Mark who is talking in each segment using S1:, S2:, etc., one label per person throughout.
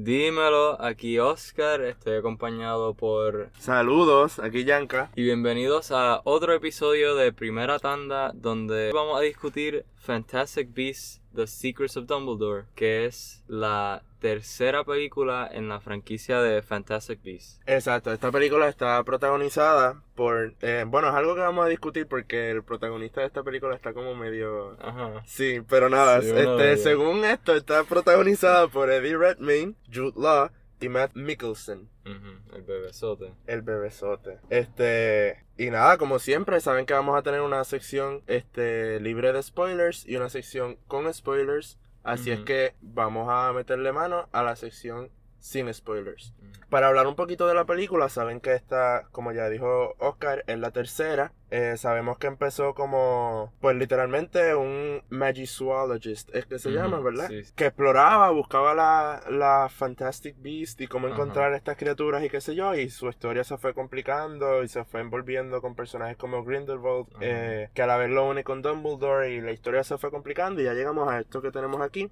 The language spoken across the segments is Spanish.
S1: Dímelo, aquí Oscar, estoy acompañado por...
S2: Saludos, aquí Yanka.
S1: Y bienvenidos a otro episodio de Primera Tanda donde vamos a discutir Fantastic Beasts, The Secrets of Dumbledore, que es la tercera película en la franquicia de Fantastic Beasts.
S2: Exacto, esta película está protagonizada por... eh, bueno, es algo que vamos a discutir porque el protagonista de esta película está como medio...
S1: Ajá.
S2: Sí, pero nada,
S1: Sí,
S2: este, según esto, está protagonizada por Eddie Redmayne, Jude Law y Matt Mikkelsen.
S1: Ujú, El bebesote.
S2: El bebesote. Este. Y nada, como siempre, saben que vamos a tener una sección este, libre de spoilers y una sección con spoilers. Así es que vamos a meterle mano a la sección sin spoilers.
S1: Ujú.
S2: Para hablar un poquito de la película, saben que esta, como ya dijo Oscar, es la tercera. Eh, sabemos que empezó como, pues literalmente un Magizoologist, es que se llama, ¿verdad?
S1: sí.
S2: Que exploraba, buscaba la, la Fantastic Beast y cómo encontrar estas criaturas y qué sé yo, y su historia se fue complicando y se fue envolviendo con personajes como Grindelwald,
S1: Ajá.
S2: eh, que a la vez lo une con Dumbledore y la historia se fue complicando y ya llegamos a esto que tenemos aquí.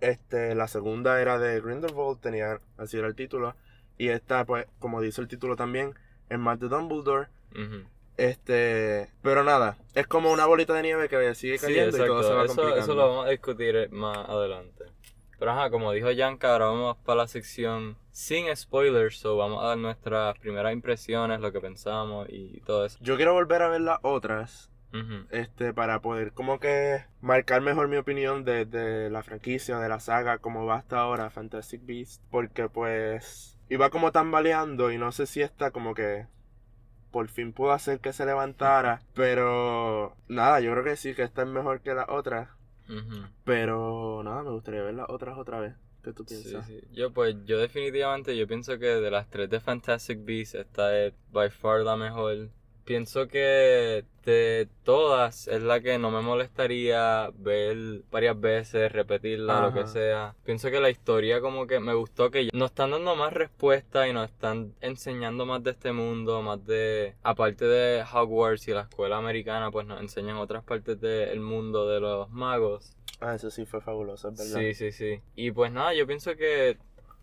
S2: Este, la segunda era de Grindelwald, tenía, así era el título. Y esta, pues, como dice el título también, es más de Dumbledore.
S1: Ujú.
S2: Este, pero nada, es como una bolita de nieve que sigue
S1: Sí,
S2: cayendo y todo se va
S1: Eso,
S2: complicando.
S1: eso lo vamos a discutir más adelante. Pero ajá, como dijo Yanka, ahora vamos para la sección sin spoilers, so vamos a dar nuestras primeras impresiones, lo que pensamos y todo eso.
S2: Yo quiero volver a ver las otras, Este, para poder como que marcar mejor mi opinión de, de la franquicia, de la saga, como va hasta ahora, Fantastic Beasts, porque pues iba como tambaleando y no sé si esta como que por fin pudo hacer que se levantara, pero nada, yo creo que sí, que esta es mejor que las otras,
S1: Ujú.
S2: pero nada, me gustaría ver las otras otra vez. ¿Qué tú
S1: Sí,
S2: piensas?
S1: sí. Yo pues, yo definitivamente, yo pienso que de las tres de Fantastic Beasts, esta es by far la mejor. Pienso que de todas es la que no me molestaría ver varias veces, repetirla, lo que sea. Pienso que la historia como que me gustó que nos están dando más respuestas y nos están enseñando más de este mundo, más de... Aparte de Hogwarts y la escuela americana, pues nos enseñan otras partes del mundo de los magos.
S2: Ah, eso sí fue fabuloso, es verdad.
S1: Sí, sí, sí. Y pues nada, yo pienso que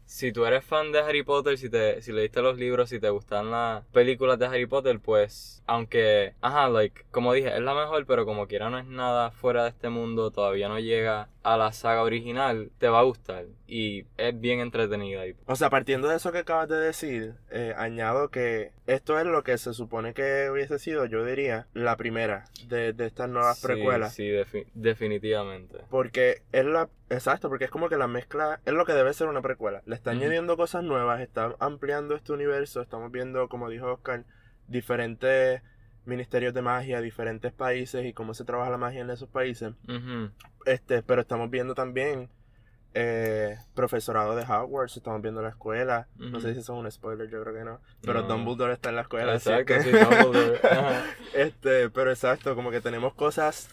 S1: si tú eres fan de Harry Potter, si te si leíste los libros, si te gustan las películas de Harry Potter, pues aunque, ajá, like, como dije, es la mejor, pero como quiera no es nada fuera de este mundo, todavía no llega a la saga original, te va a gustar y es bien entretenida. Y,
S2: O sea, partiendo de eso que acabas de decir, eh, añado que esto es lo que se supone que hubiese sido, yo diría, la primera de, de estas nuevas
S1: sí,
S2: precuelas.
S1: Sí, defi- definitivamente.
S2: Porque es la... Exacto, porque es como que la mezcla es lo que debe ser una precuela. Le está añadiendo cosas nuevas, está ampliando este universo, estamos viendo, como dijo Oscar, diferentes ministerios de magia, diferentes países y cómo se trabaja la magia en esos países. Este, pero estamos viendo también eh, profesorado de Hogwarts, estamos viendo la escuela. No sé si eso es un spoiler, yo creo que no. Pero
S1: No.
S2: Dumbledore está en la escuela. así
S1: Exacto,
S2: que-
S1: sí, Dumbledore.
S2: Este, pero exacto, como que tenemos cosas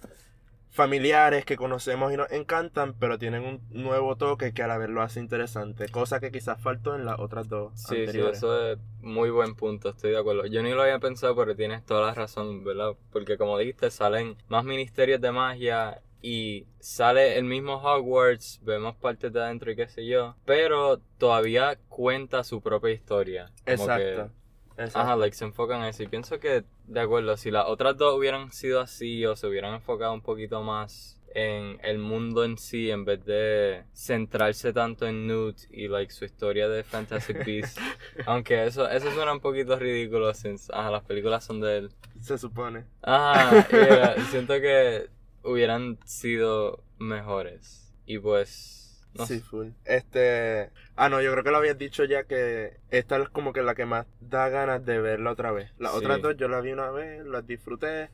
S2: familiares que conocemos y nos encantan, pero tienen un nuevo toque que a la vez lo hace interesante. Cosa que quizás faltó en las otras dos
S1: Sí, sí, eso es muy buen punto, estoy de acuerdo. Yo ni lo había pensado, pero tienes toda la razón, ¿verdad? Porque como dijiste, salen más ministerios de magia y sale el mismo Hogwarts, vemos partes de adentro y qué sé yo, pero todavía cuenta su propia historia. Como
S2: Exacto.
S1: que-
S2: exacto.
S1: Ajá, like se enfocan en eso. Y pienso que, de acuerdo, si las otras dos hubieran sido así o se hubieran enfocado un poquito más en el mundo en sí en vez de centrarse tanto en Newt y like su historia de Fantastic Beasts. Aunque eso, eso suena un poquito ridículo since ajá, las películas son de él.
S2: Se supone.
S1: Ajá, yeah, siento que hubieran sido mejores. Y pues, no
S2: sí, full. Este. Ah, no, yo creo que lo habías dicho ya que esta es como que la que más da ganas de verla otra vez. Las
S1: Sí.
S2: otras dos yo las vi una vez, las disfruté.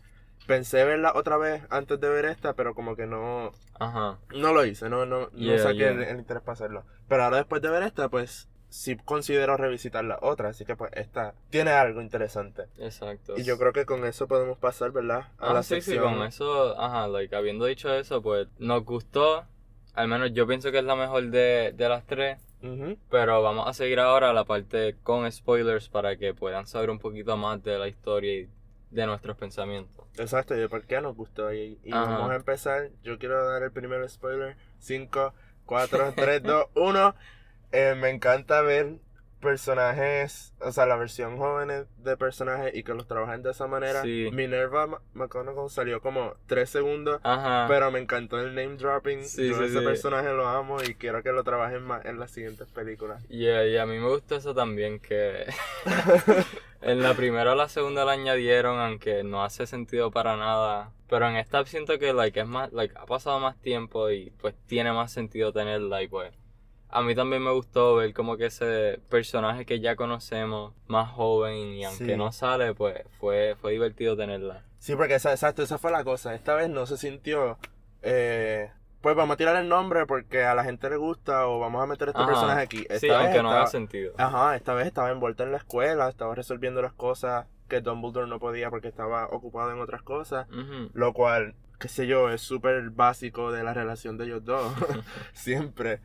S2: Pensé verla otra vez antes de ver esta, pero como que no.
S1: Ajá.
S2: No lo hice, no, no, no
S1: Yeah,
S2: saqué
S1: yeah.
S2: El, el interés para hacerlo. Pero ahora después de ver esta, pues sí considero revisitar la otra. Así que pues esta tiene algo interesante.
S1: Exacto.
S2: Y yo creo que con eso podemos pasar, ¿verdad? A
S1: Ah,
S2: la
S1: sí, sí,
S2: sección.
S1: con eso, ajá, like, habiendo dicho eso, pues nos gustó, al menos yo pienso que es la mejor de, de las tres, pero vamos a seguir ahora la parte con spoilers para que puedan saber un poquito más de la historia y de nuestros pensamientos.
S2: Exacto, y de por qué nos gustó. Y, y vamos a empezar. Yo quiero dar el primer spoiler. 5, 4, 3, 2, 1. Eh, me encanta ver personajes, o sea, la versión jóvenes de personajes y que los trabajen de esa manera.
S1: Sí.
S2: Minerva McGonagall salió como tres segundos,
S1: Ajá.
S2: pero me encantó el name dropping.
S1: Sí,
S2: Yo
S1: sí,
S2: ese personaje lo amo y quiero que lo trabajen más en las siguientes películas.
S1: Y y a mí me gustó eso también, que en la primera o la segunda la añadieron, aunque no hace sentido para nada. Pero en esta siento que like, es más, like, ha pasado más tiempo y pues tiene más sentido tenerla y pues a mí también me gustó ver como que ese personaje que ya conocemos, más joven y aunque
S2: Sí.
S1: no sale, pues fue, fue divertido tenerla.
S2: Sí, porque esa, exacto, esa fue la cosa. Esta vez no se sintió. eh, pues vamos a tirar el nombre porque a la gente le gusta o vamos a meter este
S1: Ajá.
S2: personaje aquí. Esta
S1: Sí,
S2: vez
S1: aunque no haga
S2: estaba-
S1: sentido.
S2: Ajá, esta vez estaba envuelta en la escuela, estaba resolviendo las cosas que Dumbledore no podía porque estaba ocupado en otras cosas. Lo cual, qué sé yo, es súper básico de la relación de ellos dos. Siempre.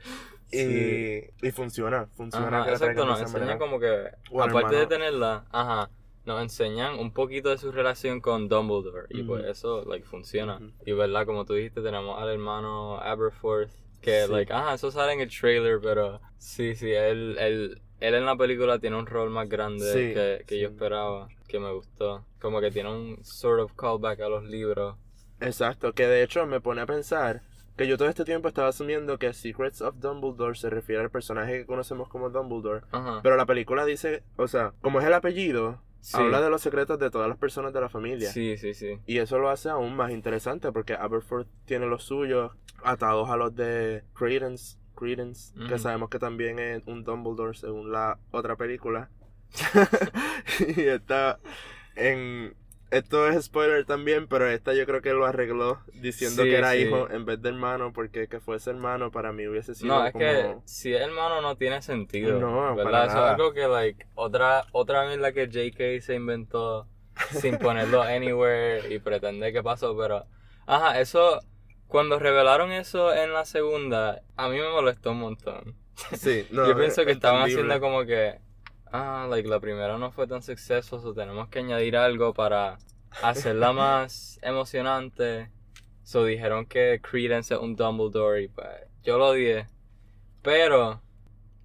S2: Y,
S1: Sí.
S2: y funciona, funciona.
S1: Ajá,
S2: que
S1: exacto,
S2: de
S1: nos
S2: manera.
S1: como que,
S2: O al
S1: aparte de
S2: hermano.
S1: tenerla, ajá, nos enseñan un poquito de su relación con Dumbledore. Y pues
S2: Ujú.
S1: eso, like, funciona.
S2: Ujú.
S1: Y verdad, como tú dijiste, tenemos al hermano Aberforth, que,
S2: Sí.
S1: like, ajá, eso sale en el trailer, pero sí, sí, él, él, él en la película tiene un rol más grande
S2: Sí,
S1: que, que yo esperaba, que me gustó. Como que tiene un sort of callback a los libros.
S2: Exacto, que de hecho me pone a pensar que yo todo este tiempo estaba asumiendo que Secrets of Dumbledore se refiere al personaje que conocemos como Dumbledore.
S1: Ajá.
S2: Pero la película dice, o sea, como es el apellido,
S1: Sí.
S2: habla de los secretos de todas las personas de la familia.
S1: Sí, sí, sí.
S2: Y eso lo hace aún más interesante porque Aberforth tiene los suyos atados a los de Credence, Credence que sabemos que también es un Dumbledore según la otra película. y está en... Esto es spoiler también, pero esta yo creo que lo arregló diciendo
S1: Sí,
S2: que era
S1: sí.
S2: hijo en vez de hermano, porque que fuese hermano para mí hubiese sido
S1: No, es
S2: como...
S1: que si es hermano no tiene sentido.
S2: No,
S1: ¿verdad?
S2: para
S1: Eso
S2: nada.
S1: es algo que, like, otra, otra vez la que JK se inventó sin ponerlo anywhere y pretende que pasó, pero. Ajá, eso. Cuando revelaron eso en la segunda, a mí me molestó un montón.
S2: Sí, no,
S1: Yo pienso que estaban haciendo como que. Ah, like, la primera no fue tan successful, so tenemos que añadir algo para hacerla más emocionante. So dijeron que Credence es un Dumbledore y pues yo lo odié. Pero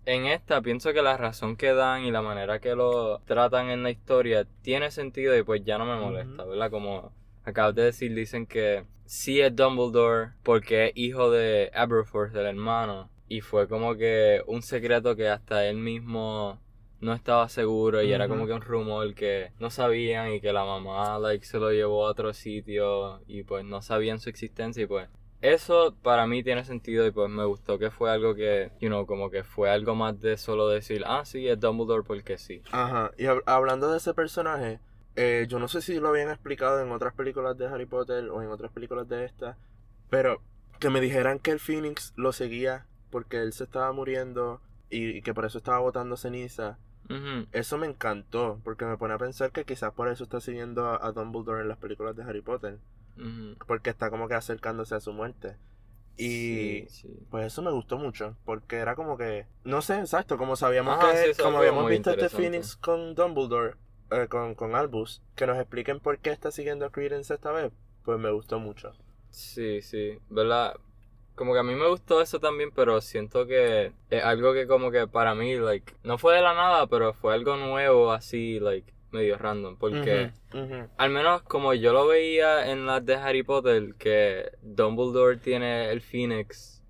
S1: en esta pienso que la razón que dan y la manera que lo tratan en la historia tiene sentido y pues ya no me molesta. ¿verdad? Como acabas de decir, dicen que sí es Dumbledore porque es hijo de Aberforth, el hermano. Y fue como que un secreto que hasta él mismo no estaba seguro y era como que un rumor que no sabían y que la mamá like se lo llevó a otro sitio y pues no sabían su existencia y pues eso para mí tiene sentido y pues me gustó que fue algo que, you know, como que fue algo más de solo decir, ah, sí, es Dumbledore porque sí.
S2: Ajá, y hab- hablando de ese personaje, eh, yo no sé si lo habían explicado en otras películas de Harry Potter o en otras películas de esta, pero que me dijeran que el Phoenix lo seguía porque él se estaba muriendo y, y que por eso estaba botando ceniza, Eso me encantó, porque me pone a pensar que quizás por eso está siguiendo a, a Dumbledore en las películas de Harry Potter, porque está como que acercándose a su muerte. Y
S1: Sí, sí.
S2: pues eso me gustó mucho, porque era como que, no sé, exacto, como sabíamos
S1: Ajá,
S2: que,
S1: sí,
S2: como habíamos visto este. Phoenix con Dumbledore, eh, con, con Albus, que nos expliquen por qué está siguiendo a Credence esta vez, pues me gustó mucho.
S1: Sí, sí, ¿verdad? Como que a mí me gustó eso también, pero siento que es algo que como que para mí, like, no fue de la nada, pero fue algo nuevo así, like, medio random, porque
S2: Ujú, ujú.
S1: al menos como yo lo veía en las de Harry Potter, que Dumbledore tiene el Phoenix,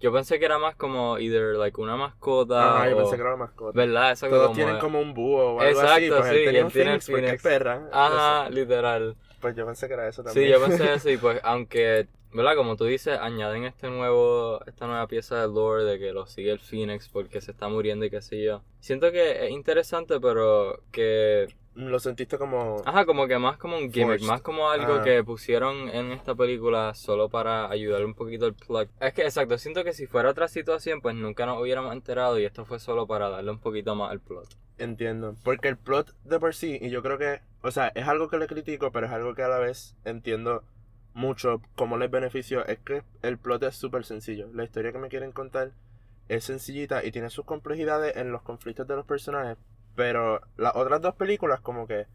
S1: yo pensé que era más como either, like, una mascota
S2: Ajá, yo pensé que era la mascota.
S1: ¿Verdad? Eso
S2: Todos
S1: como-
S2: tienen como un búho o algo así,
S1: Exacto,
S2: pues
S1: sí,
S2: él tenía
S1: él
S2: un
S1: tiene el
S2: Phoenix porque es
S1: Phoenix.
S2: perra.
S1: Ajá,
S2: Eso.
S1: literal.
S2: Pues yo pensé que era eso también.
S1: Sí, yo pensé eso y pues aunque, ¿verdad? Como tú dices, añaden este nuevo, esta nueva pieza de lore de que lo sigue el Phoenix porque se está muriendo y qué sé yo. Siento que es interesante, pero que,
S2: Lo sentiste como...
S1: ajá, como que más como un gimmick,
S2: Forced.
S1: más como algo
S2: Ah.
S1: que pusieron en esta película solo para ayudar un poquito al plot. Es que, exacto, siento que si fuera otra situación, pues nunca nos hubiéramos enterado y esto fue solo para darle un poquito más al plot.
S2: Entiendo. Porque el plot de por sí, y yo creo que, o sea, es algo que le critico, pero es algo que a la vez entiendo mucho cómo les beneficio, es que el plot es súper sencillo. La historia que me quieren contar es sencillita y tiene sus complejidades en los conflictos de los personajes, pero las otras dos películas como que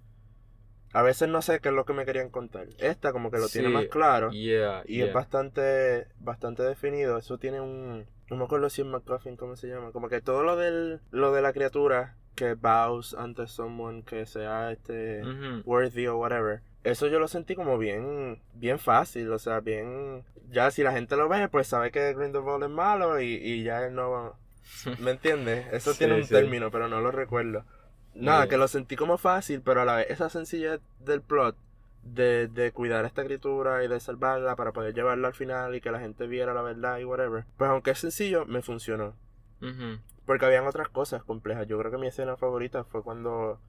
S2: a veces no sé qué es lo que me querían contar. Esta como que lo tiene más claro.
S1: Yeah,
S2: Y
S1: yeah.
S2: es bastante, bastante definido. Eso tiene un. No me acuerdo si es McCuffin, ¿cómo se llama? Como que todo lo del. Lo de la criatura que bows ante someone que sea este. Worthy o whatever. Eso yo lo sentí como bien. Bien fácil. O sea, bien. Ya si la gente lo ve, pues sabe que Grindelwald es malo y, y ya él no. ¿Me entiendes? Eso
S1: Sí,
S2: tiene un
S1: sí.
S2: término, pero no lo recuerdo. Nada, que lo sentí como fácil, pero a la vez esa sencillez del plot de, de cuidar a esta criatura y de salvarla para poder llevarla al final y que la gente viera la verdad y whatever. Pues aunque es sencillo, me funcionó. Porque habían otras cosas complejas. Yo creo que mi escena favorita fue cuando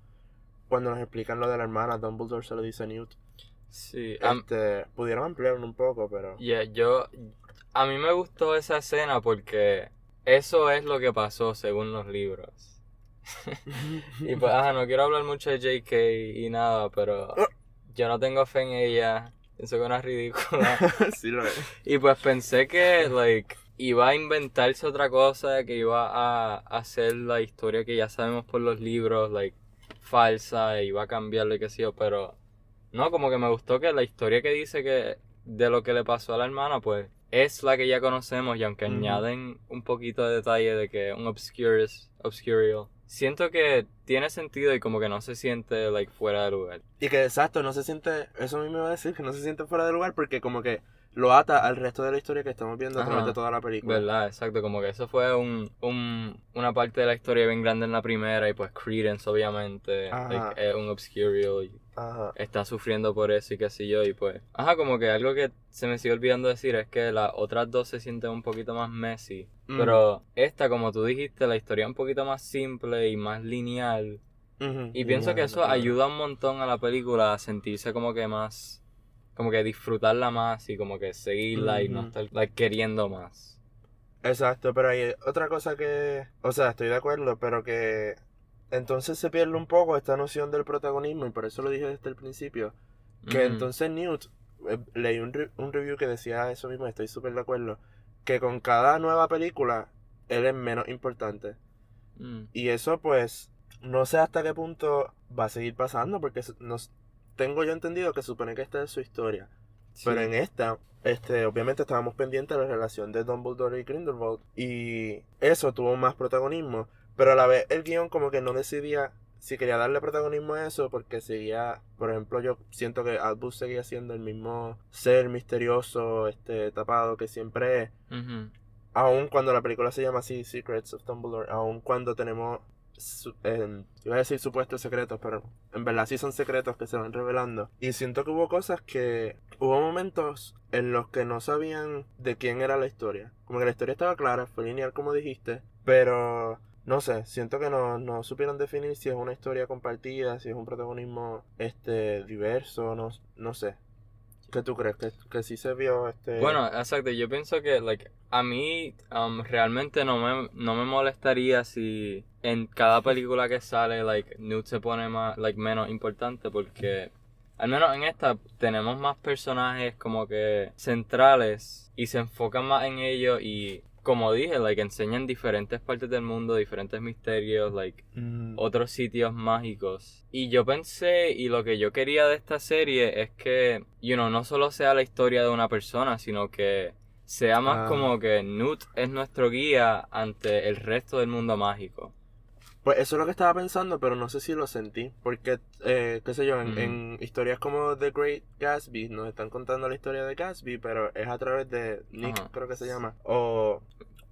S2: cuando nos explican lo de la hermana. Dumbledore se lo dice a Newt.
S1: Sí,
S2: Este, pudieron ampliarlo un poco, pero...
S1: yeah, yo, a mí me gustó esa escena porque eso es lo que pasó según los libros. Y pues, ajá, no quiero hablar mucho de JK y nada, pero yo no tengo fe en ella. Pienso que es una ridícula.
S2: sí lo es.
S1: Y pues pensé que, like, iba a inventarse otra cosa, que iba a hacer la historia que ya sabemos por los libros, like, falsa, e iba a cambiarlo y qué sé yo, pero no, como que me gustó que la historia que dice que de lo que le pasó a la hermana, pues, es la que ya conocemos y aunque añaden un poquito de detalle de que un obscures, obscurial, siento que tiene sentido y como que no se siente, like, fuera de lugar.
S2: Y que exacto, no se siente, eso mismo iba a decir, que no se siente fuera de lugar porque como que lo ata al resto de la historia que estamos viendo a través de toda la película.
S1: ¿Verdad? Exacto, como que eso fue un, un, una parte de la historia bien grande en la primera y pues Credence obviamente
S2: Ajá.
S1: like, es un obscurial y
S2: Ajá.
S1: está sufriendo por eso y qué sé yo y pues... Ajá, como que algo que se me sigue olvidando decir es que las otras dos se sienten un poquito más messy,
S2: Mm.
S1: pero esta como tú dijiste la historia es un poquito más simple y más lineal y pienso que eso ayuda un montón a la película a sentirse como que más... Como que disfrutarla más y como que seguirla y no estar like, queriendo más.
S2: Exacto, pero hay otra cosa que, o sea, estoy de acuerdo, pero que entonces se pierde un poco esta noción del protagonismo y por eso lo dije desde el principio, que entonces Newt, eh, leí un, re- un review que decía eso mismo, estoy súper de acuerdo, que con cada nueva película él es menos importante.
S1: Mm.
S2: Y eso pues no sé hasta qué punto va a seguir pasando porque nos tengo yo entendido que supone que esta es su historia. Pero en esta, este, obviamente estábamos pendientes de la relación de Dumbledore y Grindelwald. Y eso tuvo más protagonismo. Pero a la vez el guion como que no decidía si quería darle protagonismo a eso porque seguía, por ejemplo, yo siento que Albus seguía siendo el mismo ser misterioso, este, tapado que siempre es. Aun cuando la película se llama así, Secrets of Dumbledore, aun cuando tenemos, em, iba a decir supuestos secretos, pero en verdad sí son secretos que se van revelando. Y siento que hubo cosas que, hubo momentos en los que no sabían de quién era la historia. Como que la historia estaba clara, fue lineal como dijiste, pero no sé, siento que no, no supieron definir si es una historia compartida, si es un protagonismo este diverso, no, no sé. ¿Qué tú crees? ¿Que, que sí se vio este...
S1: Bueno, exacto. Yo pienso que, like, a mí um, realmente no me, no me molestaría si en cada película que sale, like, Newt se pone más, like, menos importante porque, al menos en esta, tenemos más personajes como que centrales y se enfocan más en ellos y, como dije, like, enseñan diferentes partes del mundo, diferentes misterios, like,
S2: mm,
S1: otros sitios mágicos. Y yo pensé, y lo que yo quería de esta serie es que, you know, no solo sea la historia de una persona, sino que sea más
S2: Ah.
S1: como que Newt es nuestro guía ante el resto del mundo mágico.
S2: Pues eso es lo que estaba pensando, pero no sé si lo sentí. Porque, eh, qué sé yo, en, en historias como The Great Gatsby nos están contando la historia de Gatsby, pero es a través de Nick,
S1: Ajá.
S2: creo que se llama. O,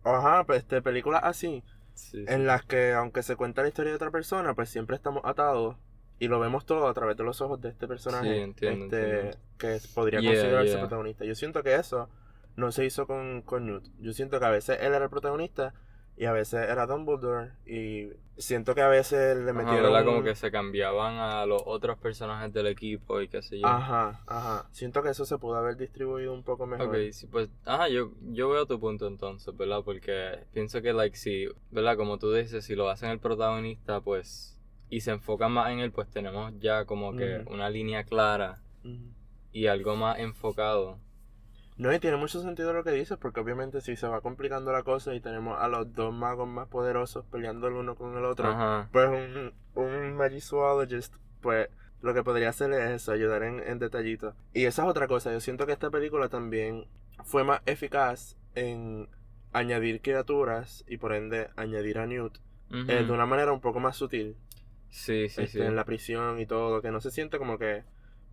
S2: ajá, pues este, películas así,
S1: Sí, sí.
S2: en las que aunque se cuenta la historia de otra persona, pues siempre estamos atados y lo vemos todo a través de los ojos de este personaje.
S1: Sí, entiendo,
S2: este,
S1: entiendo.
S2: Que podría
S1: Yeah,
S2: considerarse
S1: yeah.
S2: protagonista. Yo siento que eso no se hizo con, con Newt. Yo siento que a veces él era el protagonista y a veces era Dumbledore y siento que a veces le
S1: Ajá,
S2: metieron
S1: ¿verdad? Como que se cambiaban a los otros personajes del equipo y qué sé yo.
S2: ajá ajá siento que eso se pudo haber distribuido un poco mejor
S1: Ok, sí, pues, ajá, yo, yo veo tu punto entonces, ¿verdad? Porque pienso que, like, si, ¿verdad? Como tú dices, si lo hacen el protagonista, pues, y se enfocan más en él, pues tenemos ya como que una línea clara y algo más enfocado.
S2: No y tiene mucho sentido lo que dices porque obviamente si se va complicando la cosa y tenemos a los dos magos más poderosos peleando el uno con el otro
S1: Ajá.
S2: pues un, un Magisuologist pues lo que podría hacer es eso, ayudar en, en detallitos. Y esa es otra cosa, yo siento que esta película también fue más eficaz en añadir criaturas y por ende añadir a Newt eh, de una manera un poco más sutil.
S1: Sí, sí,
S2: este,
S1: sí.
S2: en la prisión y todo, que no se siente como que,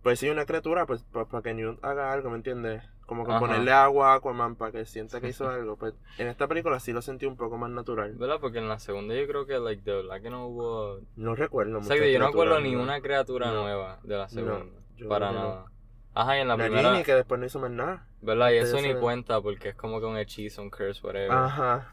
S2: pues si hay una criatura, pues para que Newt haga algo, ¿me entiendes? Como que
S1: Ajá.
S2: ponerle agua a Aquaman para que sienta que hizo algo, pues en esta película sí lo sentí un poco más natural.
S1: ¿Verdad? Porque en la segunda yo creo que, like, de verdad que no hubo...
S2: No recuerdo muchas
S1: Exacto, yo no acuerdo ni una criatura
S2: No.
S1: nueva de la segunda.
S2: yo
S1: para
S2: que no.
S1: nada. Ajá, y en la
S2: La
S1: primera...
S2: Que después no hizo más nada.
S1: ¿Verdad? Y eso ni cuenta porque es como que un hechizo, un curse, whatever.
S2: Ajá.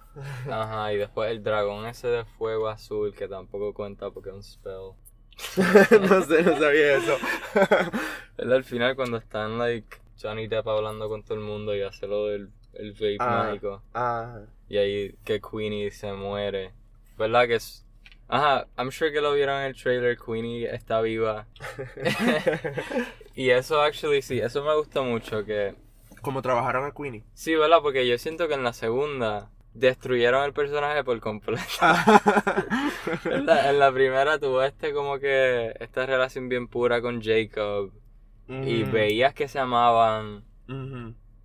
S1: Ajá, y después el dragón ese de fuego azul que tampoco cuenta porque es un spell.
S2: no sé, no sabía eso.
S1: ¿Verdad? Al final cuando están, like, Johnny Depp hablando con todo el mundo y hace lo del el vape
S2: Ah.
S1: mágico.
S2: ah,
S1: Y ahí que Queenie se muere. ¿Verdad? Que es... Ajá, I'm sure que lo vieron en el trailer, Queenie está viva. y eso actually sí, eso me gusta mucho que...
S2: como trabajaron a Queenie.
S1: Sí, ¿verdad? Porque yo siento que en la segunda destruyeron el personaje por completo. en, la, en la primera tuvo este como que esta relación bien pura con Jacob y veías que se amaban.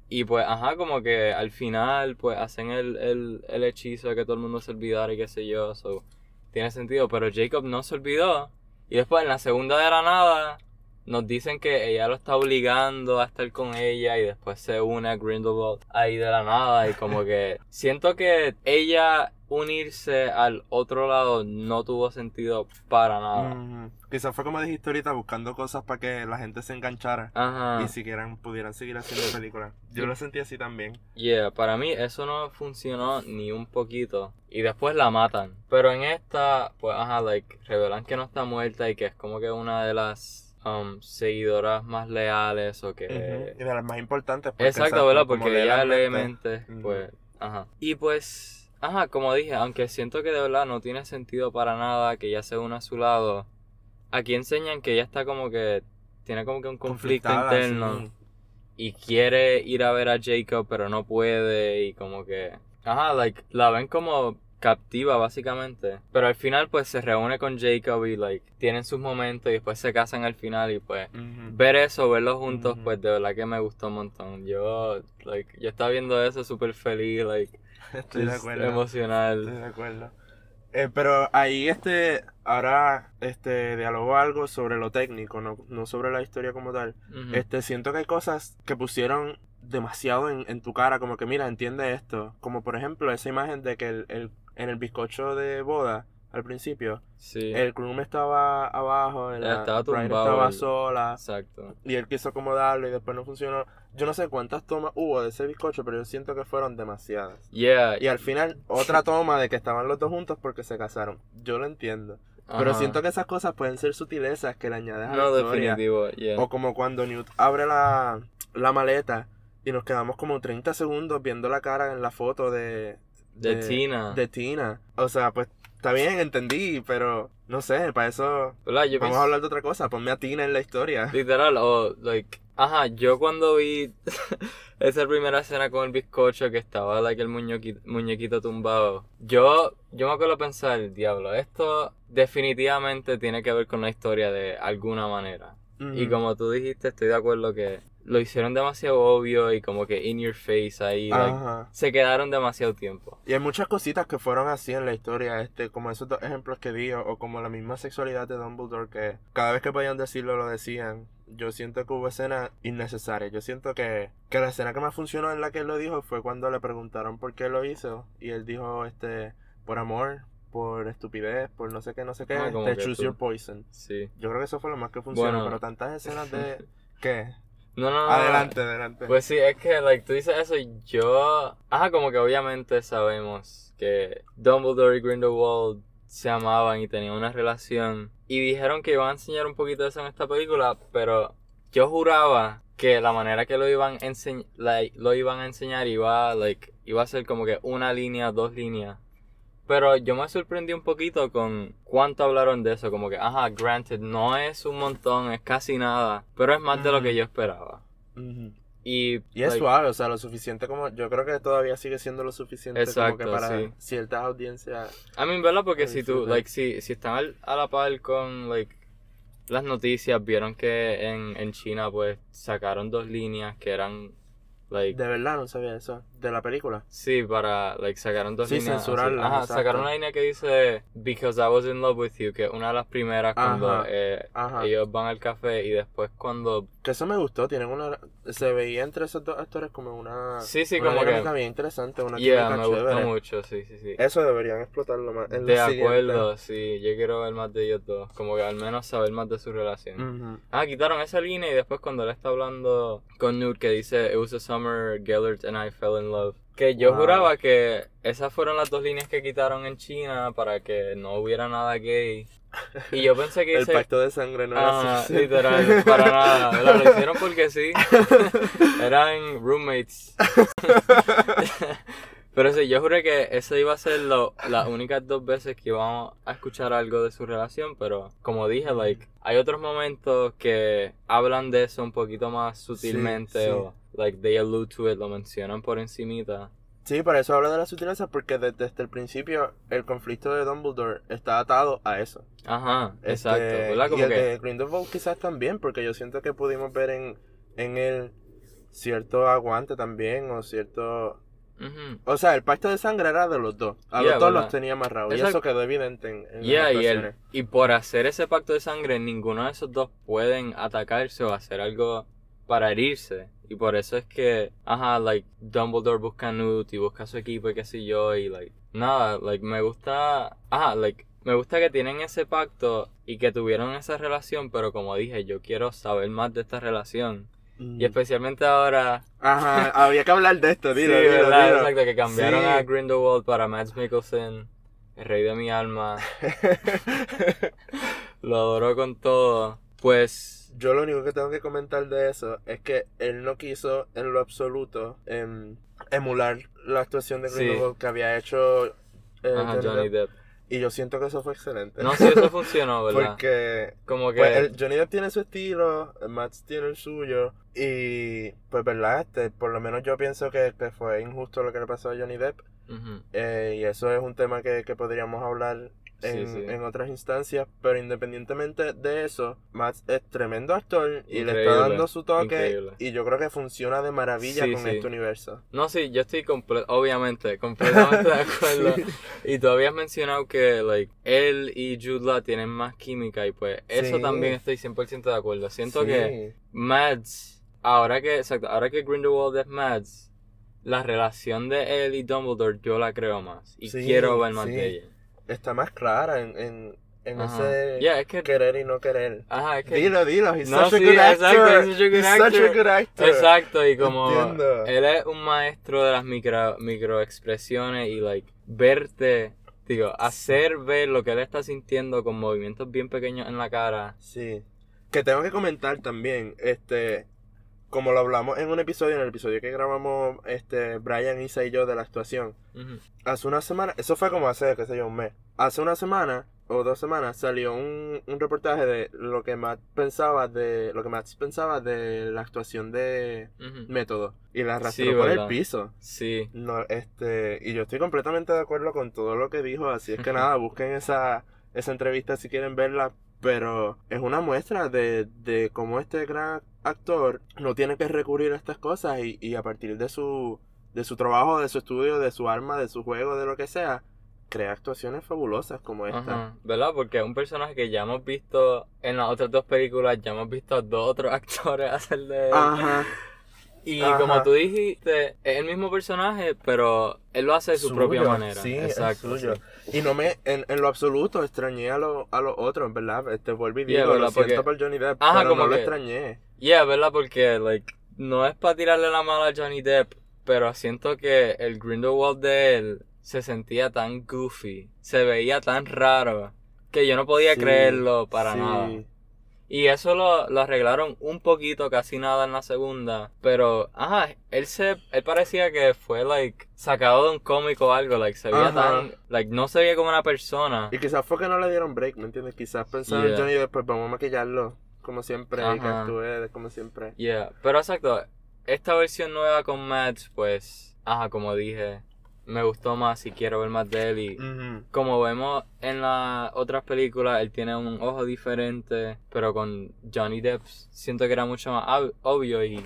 S1: Y pues ajá como que al final pues hacen el, el, el hechizo de que todo el mundo se olvidara y qué sé yo, so, tiene sentido, pero Jacob no se olvidó. Y después en la segunda de la nada nos dicen que ella lo está obligando a estar con ella y después se une a Grindelwald ahí de la nada. Y como que siento que ella unirse al otro lado no tuvo sentido para nada.
S2: Ujú. Quizás fue como dijiste ahorita, buscando cosas para que la gente se enganchara
S1: Ajá.
S2: y siguieran, pudieran seguir haciendo películas. Yo lo sentí así también.
S1: Yeah, para mí eso no funcionó ni un poquito. Y después la matan. Pero en esta, pues, ajá, like, revelan que no está muerta y que es como que una de las um, seguidoras más leales o que...
S2: Y de las más importantes. porque,
S1: Exacto, ¿verdad? Porque ella
S2: mentes, Ujú.
S1: pues, ajá. Y pues, ajá, como dije, aunque siento que de verdad no tiene sentido para nada que ella se una a su lado, aquí enseñan que ella está como que, tiene como que un conflicto interno
S2: sí.
S1: y quiere ir a ver a Jacob, pero no puede y como que, ajá, like, la ven como captiva básicamente, pero al final pues se reúne con Jacob y like tienen sus momentos y después se casan al final y pues ver eso, verlos juntos, pues de verdad que me gustó un montón. Yo, like, yo estaba viendo eso súper feliz, like,
S2: Estoy de acuerdo. Estoy
S1: emocional.
S2: de acuerdo. Eh, pero ahí este, ahora este dialogó algo sobre lo técnico, no, no sobre la historia como tal.
S1: Ujú.
S2: Este, siento que hay cosas que pusieron demasiado en, en tu cara, como que mira, entiende esto. Como por ejemplo esa imagen de que el, el- en el bizcocho de boda, al principio,
S1: Sí,
S2: el groom estaba abajo, en la,
S1: Estaba tumbado
S2: estaba sola,
S1: exacto.
S2: y él quiso acomodarlo y después no funcionó. Yo no sé cuántas tomas hubo de ese bizcocho, pero yo siento que fueron demasiadas.
S1: Yeah.
S2: Y al final, otra toma de que estaban los dos juntos porque se casaron. Yo lo entiendo. Pero
S1: ajá.
S2: siento que esas cosas pueden ser sutilezas que le añades a
S1: No,
S2: la historia.
S1: definitivo, yeah.
S2: O como cuando Newt abre la, la maleta y nos quedamos como 30 segundos viendo la cara en la foto de...
S1: De Tina.
S2: De Tina. O sea, pues está bien, entendí, pero no sé, para eso... Vamos a hablar de otra cosa, ponme a Tina en la historia.
S1: Literal, o, like, ajá, yo cuando vi esa primera escena con el bizcocho que estaba, like, el muñequito, muñequito tumbado, yo, yo me acuerdo pensar, diablo, esto definitivamente tiene que ver con la historia de alguna manera. Y como tú dijiste, estoy de acuerdo que lo hicieron demasiado obvio y como que in your face ahí, like, se quedaron demasiado tiempo.
S2: Y hay muchas cositas que fueron así en la historia, este, como esos dos ejemplos que di, o, como la misma sexualidad de Dumbledore, que cada vez que podían decirlo lo decían. Yo siento que hubo escenas innecesarias. Yo siento que, que la escena que más funcionó en la que él lo dijo fue cuando le preguntaron por qué lo hizo. Y él dijo, este, por amor, por estupidez, por no sé qué, no sé qué,
S1: Ah,
S2: te choose
S1: tú.
S2: your poison.
S1: Sí.
S2: Yo creo que eso fue lo más que funcionó,
S1: Bueno.
S2: pero tantas escenas de... ¿Qué?
S1: No, no, no.
S2: Adelante, adelante.
S1: Pues sí, es que, like, tú dices eso y yo... Ajá, como que obviamente sabemos que Dumbledore y Grindelwald se amaban y tenían una relación. Y dijeron que iban a enseñar un poquito de eso en esta película, pero yo juraba que la manera que lo iban a, enseñ- like, lo iban a enseñar iba, like, iba a ser como que una línea, dos líneas. Pero yo me sorprendí un poquito con cuánto hablaron de eso, como que, ajá, granted, no es un montón, es casi nada, pero es más de lo que yo esperaba.
S2: Ujú.
S1: Y,
S2: Y es
S1: like,
S2: suave, o sea, lo suficiente como... Yo creo que todavía sigue siendo lo suficiente como que para
S1: sí.
S2: ciertas audiencias...
S1: A mí, ¿verdad? Porque si tú, like, si, si están al- a la par con, like, las noticias, vieron que en, en China pues sacaron dos líneas que eran like
S2: De verdad no sabía eso. De la película.
S1: sí para like sacaron dos
S2: Sí,
S1: líneas así.
S2: censurarlas,
S1: Ajá,
S2: exacto.
S1: sacaron una línea que dice Because I was in love with you, que es una de las primeras cuando
S2: Ajá,
S1: eh,
S2: Ajá.
S1: ellos van al café y después cuando
S2: Que eso me gustó. Tienen una. Se veía entre esos dos actores como una.
S1: Sí, sí,
S2: una
S1: como que-
S2: bien interesante. Una
S1: yeah, me gustó
S2: chévere.
S1: mucho, sí, sí, sí.
S2: Eso deberían explotarlo más. en
S1: De acuerdo, sí, yo quiero ver más de ellos dos, como que al menos saber más de su relación.
S2: Ujú.
S1: Ah, quitaron esa línea y después cuando él está hablando con Newt que dice It was a summer, Gellert and I fell in love. Que yo
S2: Wow.
S1: juraba que esas fueron las dos líneas que quitaron en China para que no hubiera nada gay. Y yo pensé que
S2: El
S1: hice...
S2: pacto de sangre no
S1: Ah,
S2: era así.
S1: literal, para nada. Lo hicieron porque sí. Eran roommates. Pero sí, yo juré que eso iba a ser lo, las únicas dos veces que íbamos a escuchar algo de su relación, pero como dije, like, hay otros momentos que hablan de eso un poquito más sutilmente
S2: sí.
S1: o like they allude to it, lo mencionan por encimita.
S2: Sí, por eso hablo de la sutileza, porque de- desde el principio el conflicto de Dumbledore está atado a eso.
S1: Ajá,
S2: Este,
S1: exacto, ¿verdad?
S2: y el
S1: que
S2: de Grindelwald quizás también, porque yo siento que pudimos ver en, en él cierto aguante también, o cierto... O sea, el pacto de sangre era de los dos. A
S1: Yeah,
S2: los dos
S1: ¿verdad?
S2: los tenía amarrados. Y
S1: Exacto.
S2: eso quedó evidente en, en
S1: Yeah,
S2: las
S1: y, el- y por hacer ese pacto de sangre, ninguno de esos dos pueden atacarse o hacer algo para herirse. Y por eso es que, ajá, like, Dumbledore busca a Newt y busca a su equipo y qué sé yo, y like, nada, like, me gusta, ajá, like, me gusta que tienen ese pacto y que tuvieron esa relación, pero como dije, yo quiero saber más de esta relación.
S2: Mm.
S1: Y especialmente ahora,
S2: Ajá, había que hablar de esto, dilo,
S1: sí,
S2: dilo,
S1: ¿verdad?
S2: dilo.
S1: Exacto, que cambiaron
S2: Sí.
S1: a Grindelwald para Mads Mikkelsen, el rey de mi alma, lo adoro con todo. Pues,
S2: Yo lo único que tengo que comentar de eso es que él no quiso en lo absoluto em, emular la actuación de
S1: Sí.
S2: Grindelwald que había hecho eh,
S1: ajá,
S2: Johnny
S1: Johnny
S2: Depp.
S1: Depp.
S2: Y yo siento que eso fue excelente.
S1: No si eso funcionó, ¿verdad?
S2: Porque
S1: Como que...
S2: pues, el Johnny Depp tiene su estilo, el Matt tiene el suyo. Y pues verdad, este, por lo menos yo pienso que, que fue injusto lo que le pasó a Johnny Depp. Eh, y eso es un tema que, que podríamos hablar en,
S1: Sí, sí.
S2: en otras instancias, pero independientemente de eso, Matt es tremendo actor y le está dando su toque
S1: increíble.
S2: y yo creo que funciona de maravilla
S1: Sí,
S2: con este universo.
S1: No, sí, yo estoy comple obviamente, completamente de acuerdo. Y tú habías mencionado que, like, él y Jude Law tienen más química y pues eso también estoy 100% de acuerdo. Siento que Mads, ahora que, exacto, ahora que Grindelwald es Mads, la relación de él y Dumbledore yo la creo más. Y quiero ver más de ella.
S2: Está más clara en, en, en
S1: Ajá.
S2: ese
S1: Ya, es que...
S2: querer y no querer.
S1: Es que...
S2: Dilo, dilo, he's
S1: No,
S2: such a good
S1: exacto,
S2: actor.
S1: he's such a good
S2: He's such a
S1: actor.
S2: good actor.
S1: Exacto, y como
S2: Entiendo.
S1: él es un maestro de las micro, microexpresiones y like verte, digo, hacer ver lo que él está sintiendo con movimientos bien pequeños en la cara.
S2: Sí. Que tengo que comentar también, este, como lo hablamos en un episodio, en el episodio que grabamos, este, Brian, Isa y yo de la actuación. Hace una semana, eso fue como hace, qué sé yo, un mes. Hace una semana o dos semanas salió un, un reportaje de lo que Matt pensaba de, lo que Matt pensaba de la actuación de. Método. Y la arrastró
S1: Sí,
S2: por el piso.
S1: Sí,
S2: No, este, y yo estoy completamente de acuerdo con todo lo que dijo, así es que nada, busquen esa, esa entrevista si quieren verla, pero es una muestra de, de cómo este gran actor no tiene que recurrir a estas cosas y, y a partir de su, de su trabajo, de su estudio, de su arma, de su juego, de lo que sea, crea actuaciones fabulosas como esta.
S1: ajá, ¿verdad? Porque es un personaje que ya hemos visto en las otras dos películas, ya hemos visto a dos otros actores hacer de él.
S2: Ajá.
S1: Y
S2: ajá.
S1: como tú dijiste, es el mismo personaje, pero él lo hace de su
S2: Suyo,
S1: propia manera.
S2: Sí,
S1: Exacto.
S2: es suyo.
S1: sí.
S2: Y no me, en, en lo absoluto, extrañé a, lo- a los otros, ¿verdad? Este, vuelvo y
S1: Yeah,
S2: digo,
S1: ¿verdad?
S2: lo siento por Johnny Depp,
S1: Ajá,
S2: pero
S1: como
S2: no lo extrañé.
S1: Yeah, ¿verdad? Porque, like, no es para tirarle la mala a Johnny Depp, pero siento que el Grindelwald de él se sentía tan goofy, se veía tan raro, que yo no podía
S2: Sí,
S1: creerlo para
S2: sí.
S1: nada. Y eso lo, lo arreglaron un poquito, casi nada en la segunda, pero, ajá, él se, él parecía que fue, like, sacado de un cómico o algo, like, se veía
S2: Ajá.
S1: tan, like, no se veía como una persona.
S2: Y quizás fue que no le dieron break, ¿me entiendes? Quizás pensaron en
S1: Yeah.
S2: Johnny Depp, pues vamos a maquillarlo como siempre y que
S1: Ajá.
S2: actúe de- como siempre.
S1: Yeah, pero exacto, esta versión nueva con Mads, pues, ajá, como dije, me gustó más y quiero ver más de él. Y
S2: Ujú.
S1: como vemos en las otras películas, él tiene un ojo diferente, pero con Johnny Depp siento que era mucho más ob- obvio y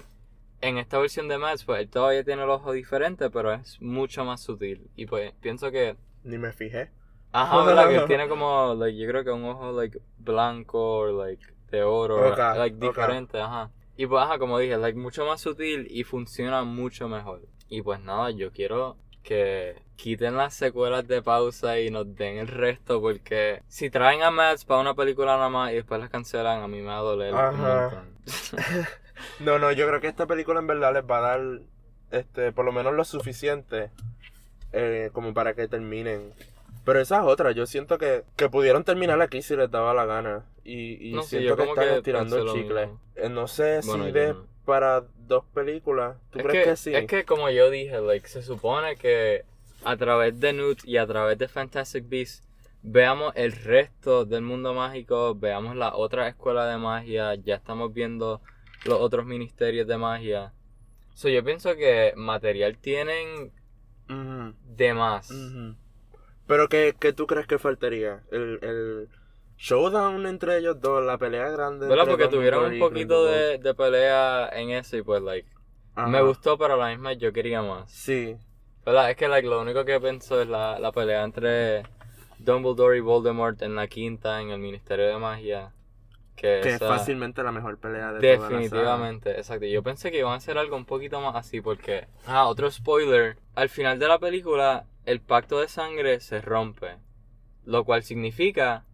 S1: en esta versión de Mads, pues él todavía tiene el ojo diferente, pero es mucho más sutil. Y pues pienso que,
S2: Ni me fijé.
S1: ajá, ¿verdad? Que él tiene como, like, yo creo que un ojo, like, blanco o, like, de oro, like, diferente, ajá. Y pues, ajá, como dije, like, mucho más sutil y funciona mucho mejor. Y pues nada, yo quiero que quiten las secuelas de pausa y nos den el resto porque si traen a Mads para una película nada más y después las cancelan, a mí me va a doler
S2: Ajá.
S1: montón.
S2: No, no, yo creo que esta película en verdad les va a dar, este, por lo menos lo suficiente eh, como para que terminen. Pero esa es otra, yo siento que, que pudieron terminar aquí si les daba la gana. Y, y
S1: No,
S2: siento que están estirando el chicle.
S1: mismo.
S2: Eh, no sé
S1: Bueno,
S2: si de
S1: no.
S2: para dos películas. ¿Tú
S1: es
S2: crees
S1: que,
S2: que, sí?
S1: Es que como yo dije, like, se supone que a través de Newt y a través de Fantastic Beasts veamos el resto del mundo mágico, veamos la otra escuela de magia, ya estamos viendo los otros ministerios de magia. So, yo pienso que material tienen de más.
S2: Pero ¿qué, qué tú crees que faltaría? El, el showdown entre ellos dos, la pelea grande.
S1: ¿Verdad? Porque tuvieron un poquito de, de pelea en eso y pues, like,
S2: Ajá.
S1: me gustó, pero a la misma yo quería más.
S2: Sí.
S1: ¿Verdad? Es que like, lo único que pienso es la, la pelea entre Dumbledore y Voldemort en la quinta, en el Ministerio de Magia. Que,
S2: Que es fácilmente la mejor pelea de toda la.
S1: Definitivamente, exacto. Yo pensé que iban a hacer algo un poquito más así porque... Ah, otro spoiler. Al final de la película, el pacto de sangre se rompe. Lo cual significa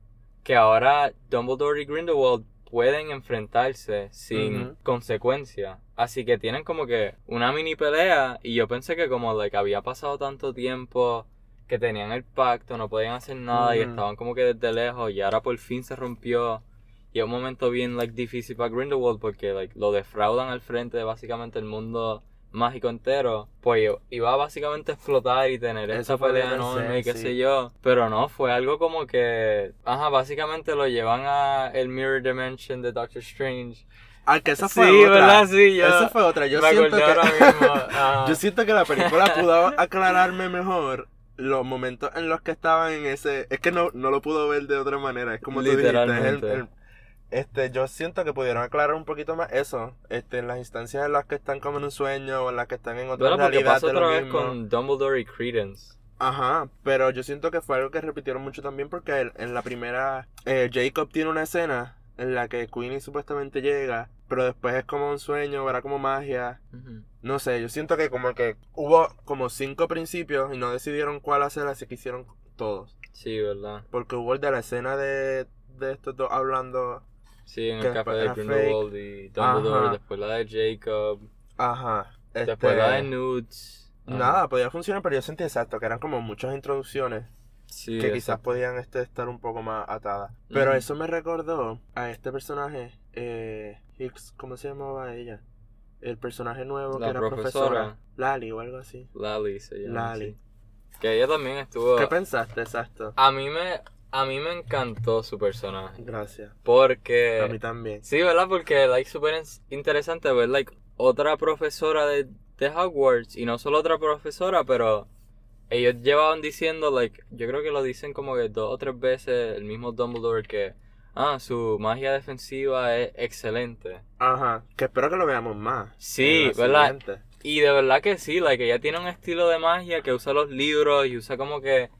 S1: que ahora Dumbledore y Grindelwald pueden enfrentarse sin consecuencia. Así que tienen como que una mini pelea y yo pensé que como like, había pasado tanto tiempo que tenían el pacto, no podían hacer nada y estaban como que desde lejos y ahora por fin se rompió. Y es un momento bien like, difícil para Grindelwald porque like, lo defraudan al frente de básicamente el mundo mágico entero. Pues iba básicamente a explotar y tener
S2: Eso
S1: esa pelea enorme
S2: pensé,
S1: y qué
S2: sí.
S1: sé yo. Pero no, fue algo como que... Ajá, básicamente lo llevan a el Mirror Dimension de Doctor Strange.
S2: Ah, que esa
S1: Sí,
S2: fue otra.
S1: ¿verdad? Sí, yo...
S2: Esa fue otra. Yo siento que... Yo siento que la película pudo aclararme mejor los momentos en los que estaban en ese... Es que no, no lo pudo ver de otra manera. Es como tú dijiste. es el-
S1: Literalmente.
S2: el- este, yo siento que pudieron aclarar un poquito más eso. Este, en las instancias en las que están como en un sueño o en las que están en otra
S1: Bueno,
S2: realidad
S1: pasó
S2: de lo
S1: otra vez
S2: mismo.
S1: con Dumbledore y Credence.
S2: Ajá, pero yo siento que fue algo que repitieron mucho también porque en la primera eh, Jacob tiene una escena en la que Queenie supuestamente llega, pero después es como un sueño, era como magia. No sé, yo siento que como que hubo como cinco principios y no decidieron cuál hacer, así que hicieron todos.
S1: Sí, ¿verdad?
S2: Porque hubo el de la escena de, de estos dos hablando.
S1: Sí, en el café de Grindelwald y Dumbledore,
S2: Ajá.
S1: después la de Jacob,
S2: Ajá. Este,
S1: después la de Newt.
S2: Nada, podía funcionar, pero yo sentí exacto, que eran como muchas introducciones.
S1: Sí,
S2: que quizás podían este, estar un poco más atadas. Pero eso me recordó a este personaje, eh, Hicks, ¿cómo se llamaba ella? El personaje nuevo
S1: La
S2: que era
S1: profesora.
S2: profesora. Lali o algo así.
S1: Lali se llama.
S2: Lali.
S1: sí. Que ella también estuvo...
S2: ¿Qué pensaste? Exacto.
S1: A mí me... A mí me encantó su personaje.
S2: Gracias.
S1: Porque...
S2: A mí también.
S1: Sí, ¿verdad? Porque, like, súper interesante ver, like, otra profesora de, de Hogwarts. Y no solo otra profesora, pero ellos llevaban diciendo, like, yo creo que lo dicen como que dos o tres veces el mismo Dumbledore que, ah, su magia defensiva es excelente.
S2: Ajá. Que espero que lo veamos más.
S1: Sí,
S2: la
S1: ¿verdad?
S2: siguiente.
S1: Y de verdad que sí, like, ella tiene un estilo de magia que usa los libros y usa como que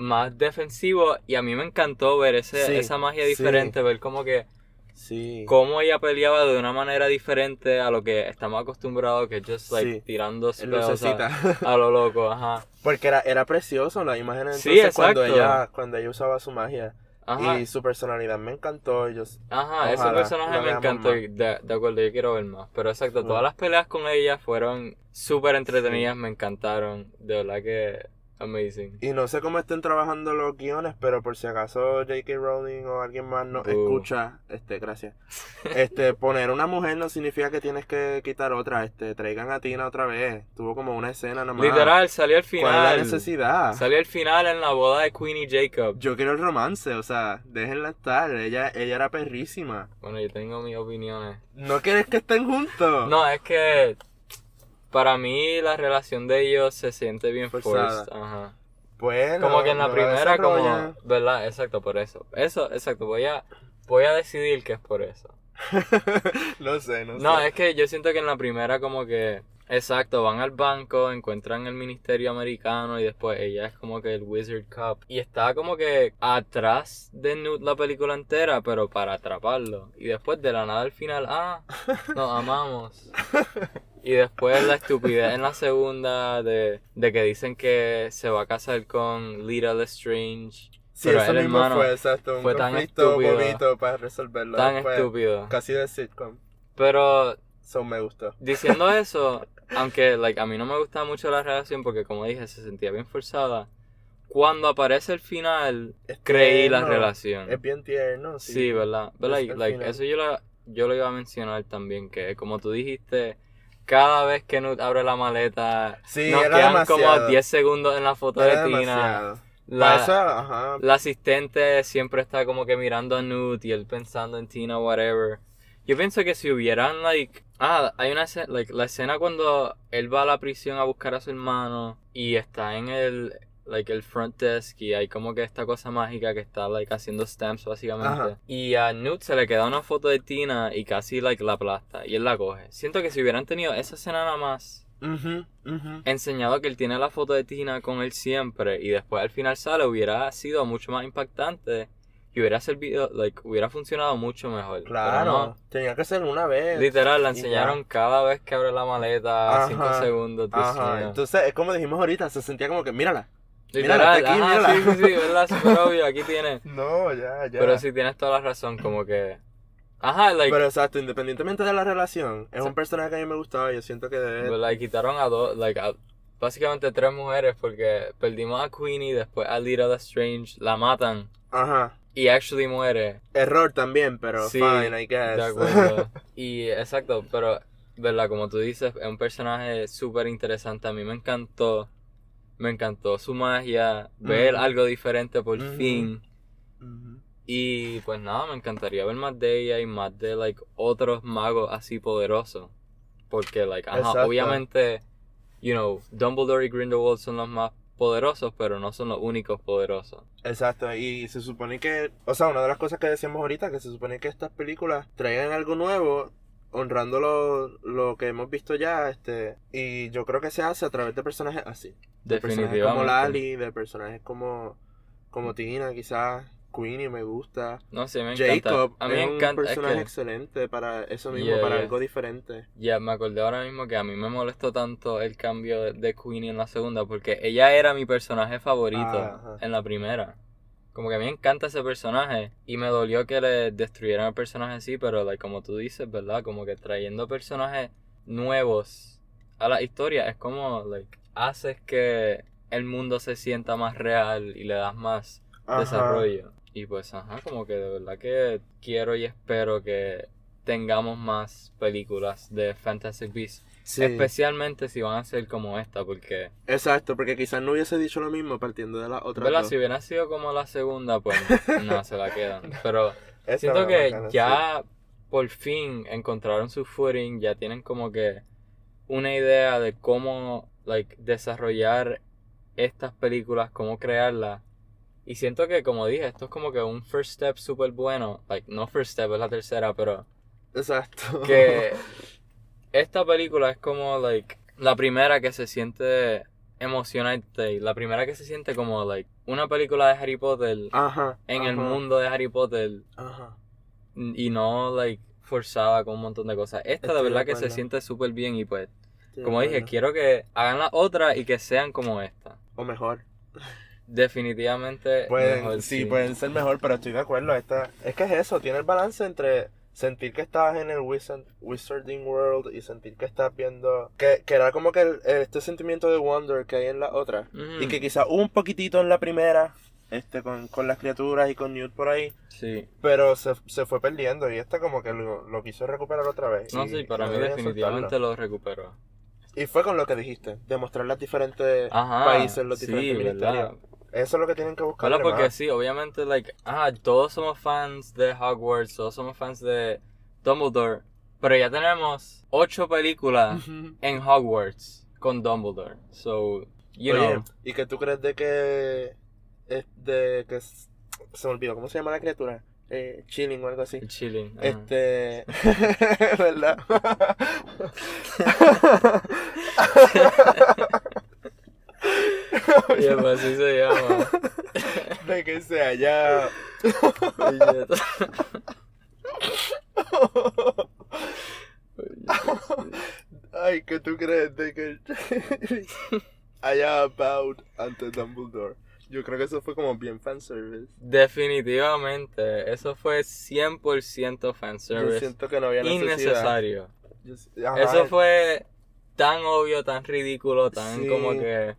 S1: más defensivo. Y a mí me encantó ver ese,
S2: Sí,
S1: esa magia
S2: sí.
S1: diferente, ver como que
S2: Sí.
S1: cómo ella peleaba de una manera diferente a lo que estamos acostumbrados, que es just like
S2: Sí.
S1: tirando spells a, a lo loco, ajá.
S2: Porque era, era precioso las imágenes
S1: Sí,
S2: entonces cuando ella, cuando ella usaba su magia.
S1: Ajá,
S2: Y su personalidad me encantó. Yo,
S1: ajá ese personaje me encantó de, de acuerdo, yo quiero ver más. Pero exacto, todas las peleas con ella fueron súper entretenidas, me encantaron, de verdad que amazing.
S2: Y no sé cómo estén trabajando los guiones, pero por si acaso J.K. Rowling o alguien más
S1: Uh.
S2: escucha, este, gracias. Este, poner una mujer no significa que tienes que quitar otra, este, traigan a Tina otra vez. Tuvo como una escena nomás.
S1: Literal, salió al
S2: ¿Cuál es la
S1: final.
S2: necesidad?
S1: Salió al final en la boda de Queen y Jacob.
S2: Yo quiero el romance, o sea, déjenla estar. Ella, ella era perrísima.
S1: Bueno, yo tengo mis opiniones.
S2: ¿No quieres que estén juntos?
S1: No, es que para mí la relación de ellos se siente bien
S2: Forzada.
S1: forced. Ajá.
S2: Bueno,
S1: Como que en la
S2: no
S1: primera, como. ¿verdad? Exacto, por eso. Eso, exacto, voy a, voy a decidir que es por eso.
S2: no sé, no,
S1: No,
S2: sé.
S1: es que yo siento que en la primera como que, exacto, van al banco, encuentran el ministerio americano y después ella es como que el Wizard Cup. Y está como que atrás de Newt la película entera, pero para atraparlo. Y después de la nada al final, ah, nos amamos. Y después la estupidez en la segunda de, de que dicen que se va a casar con Little Lestrange.
S2: Sí,
S1: pero
S2: eso
S1: el
S2: mismo
S1: hermano
S2: fue, exacto, un
S1: fue tan estúpido.
S2: para resolverlo.
S1: Tan
S2: después.
S1: estúpido.
S2: Casi de sitcom.
S1: Pero
S2: So me gustó.
S1: Diciendo eso, aunque like, a mí no me gustaba mucho la relación porque como dije, se sentía bien forzada. Cuando aparece el final,
S2: Es
S1: creí la
S2: tierno,
S1: relación.
S2: Es bien tierno, sí.
S1: Sí, ¿verdad?
S2: Es
S1: like, like, eso yo lo, yo lo iba a mencionar también, que como tú dijiste, cada vez que Nut abre la maleta,
S2: Sí,
S1: nos quedan
S2: demasiado.
S1: como 10 segundos en la foto
S2: Era
S1: de Tina.
S2: demasiado.
S1: La,
S2: Para eso, ajá.
S1: la asistente siempre está como que mirando a Newt y él pensando en Tina, whatever. Yo pienso que si hubieran, like. Ah, hay una escena, like, la escena cuando él va a la prisión a buscar a su hermano y está en el, like, el front desk y hay como que esta cosa mágica que está, like, haciendo stamps básicamente.
S2: Ajá.
S1: Y a Newt se le queda una foto de Tina y casi, like, la aplasta y él la coge. Siento que si hubieran tenido esa escena nada más
S2: Ujú, ujú.
S1: enseñado que él tiene la foto de Tina con él siempre y después al final sale hubiera sido mucho más impactante y hubiera servido, like, hubiera funcionado mucho mejor.
S2: Claro,
S1: Pero
S2: tenía que ser una vez.
S1: no, literal, la
S2: ya.
S1: enseñaron cada vez que abre la maleta,
S2: Ajá,
S1: 5 segundos,
S2: Ajá, entonces es como dijimos ahorita, se sentía como que, mírala.
S1: Literal,
S2: aquí, mírala.
S1: sí, sí, sí, verdad, súper obvio, aquí tiene.
S2: No, ya, ya.
S1: Pero sí tienes toda la razón, como que... Ajá, like,
S2: Pero exacto, independientemente de la relación, es un personaje que a mí me gustaba y yo siento que.
S1: But, like, quitaron a dos, like, a- básicamente tres mujeres porque perdimos a Queenie, después a Little Strange, la matan
S2: Ajá.
S1: y actually muere.
S2: Error también, pero
S1: Sí,
S2: fine, I guess.
S1: De acuerdo. y exacto, pero, ¿verdad? Como tú dices, es un personaje súper interesante. A mí me encantó. Me encantó su magia, ver algo diferente por fin. Y pues nada, me encantaría ver más de ella y más de like otros magos así poderosos. Porque like, ajá, obviamente, you know, Dumbledore y Grindelwald son los más poderosos, pero no son los únicos poderosos.
S2: Exacto, y se supone que, o sea, una de las cosas que decíamos ahorita, que se supone que estas películas traigan algo nuevo, honrando lo, lo que hemos visto ya, este, y yo creo que se hace a través de personajes así. De personajes como. Lali, de personajes como, como Tina, quizás, Queenie me gusta.
S1: No sé, me encanta.
S2: Jacob
S1: A mí me
S2: es
S1: encanta.
S2: un
S1: es
S2: personaje
S1: que-
S2: excelente para eso mismo,
S1: Yeah,
S2: para
S1: yeah.
S2: algo diferente.
S1: Ya, me acordé ahora mismo que a mí me molestó tanto el cambio de, de Queenie en la segunda, porque ella era mi personaje favorito
S2: Ajá.
S1: en la primera. Como que a mí me encanta ese personaje y me dolió que le destruyeran el personaje así, pero like, como tú dices, ¿verdad? Como que trayendo personajes nuevos a la historia es como, like, haces que el mundo se sienta más real y le das más
S2: Ajá.
S1: desarrollo. Y pues, ajá, como que de verdad que quiero y espero que tengamos más películas de Fantastic Beasts.
S2: Sí.
S1: Especialmente si van a ser como esta, porque,
S2: Exacto, porque quizás no hubiese dicho lo mismo partiendo de la otra.
S1: ¿verdad? Si hubiera sido como la segunda, pues no se la quedan. Pero siento que ya por fin encontraron su footing, ya tienen como que una idea de cómo, like, desarrollar estas películas, cómo crearlas. Y siento que, como dije, esto es como que un first step súper bueno. Like, no first step, es la tercera, pero
S2: Exacto.
S1: que esta película es como, like, la primera que se siente emocionante. y La primera que se siente como, like, una película de Harry Potter
S2: Ajá.
S1: en el mundo de Harry Potter
S2: Ajá.
S1: y no, like, forzada con un montón de cosas. Esta
S2: Estoy
S1: de
S2: de
S1: verdad que se siente súper bien y pues,
S2: Estoy
S1: como dije, quiero que hagan la otra y que sean como esta.
S2: O mejor.
S1: Definitivamente
S2: Pueden,
S1: mejor,
S2: sí, pueden ser mejor, pero estoy de acuerdo. Esta, es que es eso, tiene el balance entre sentir que estás en el Wizard, Wizarding World y sentir que estás viendo. Que, que era como que el- este sentimiento de wonder que hay en la otra. Y que quizás un poquitito en la primera, este, con, con las criaturas y con Newt por ahí.
S1: Sí.
S2: Pero se, se fue perdiendo y esta como que lo, lo quiso recuperar otra vez.
S1: No,
S2: y-
S1: sí, para mí definitivamente
S2: soltarlo.
S1: lo recuperó.
S2: Y fue con lo que dijiste, demostrar las diferentes
S1: Ajá.
S2: países, los
S1: sí,
S2: diferentes
S1: ¿verdad?
S2: Eso es lo que tienen que buscar.
S1: Claro, porque sí, obviamente, like, ah, todos somos fans de Hogwarts, todos somos fans de Dumbledore, Pero ya tenemos ocho películas en Hogwarts con Dumbledore. So, you
S2: Oye,
S1: know.
S2: ¿y qué tú crees de que es de que se me olvidó cómo se llama la criatura? Eh, chilling o algo así.
S1: Chilling. ajá.
S2: Este, ¿verdad?
S1: Yeah, pues así se llama.
S2: de que se haya
S1: Puñeta.
S2: Ay, ¿qué tú crees de que haya about ante Dumbledore? Yo creo que eso fue como bien fanservice.
S1: Definitivamente, eso fue 100%
S2: Yo
S1: fanservice.
S2: siento que no había necesidad.
S1: Innecesario.
S2: Yo-
S1: Eso fue tan obvio, tan ridículo, tan
S2: Sí.
S1: como que...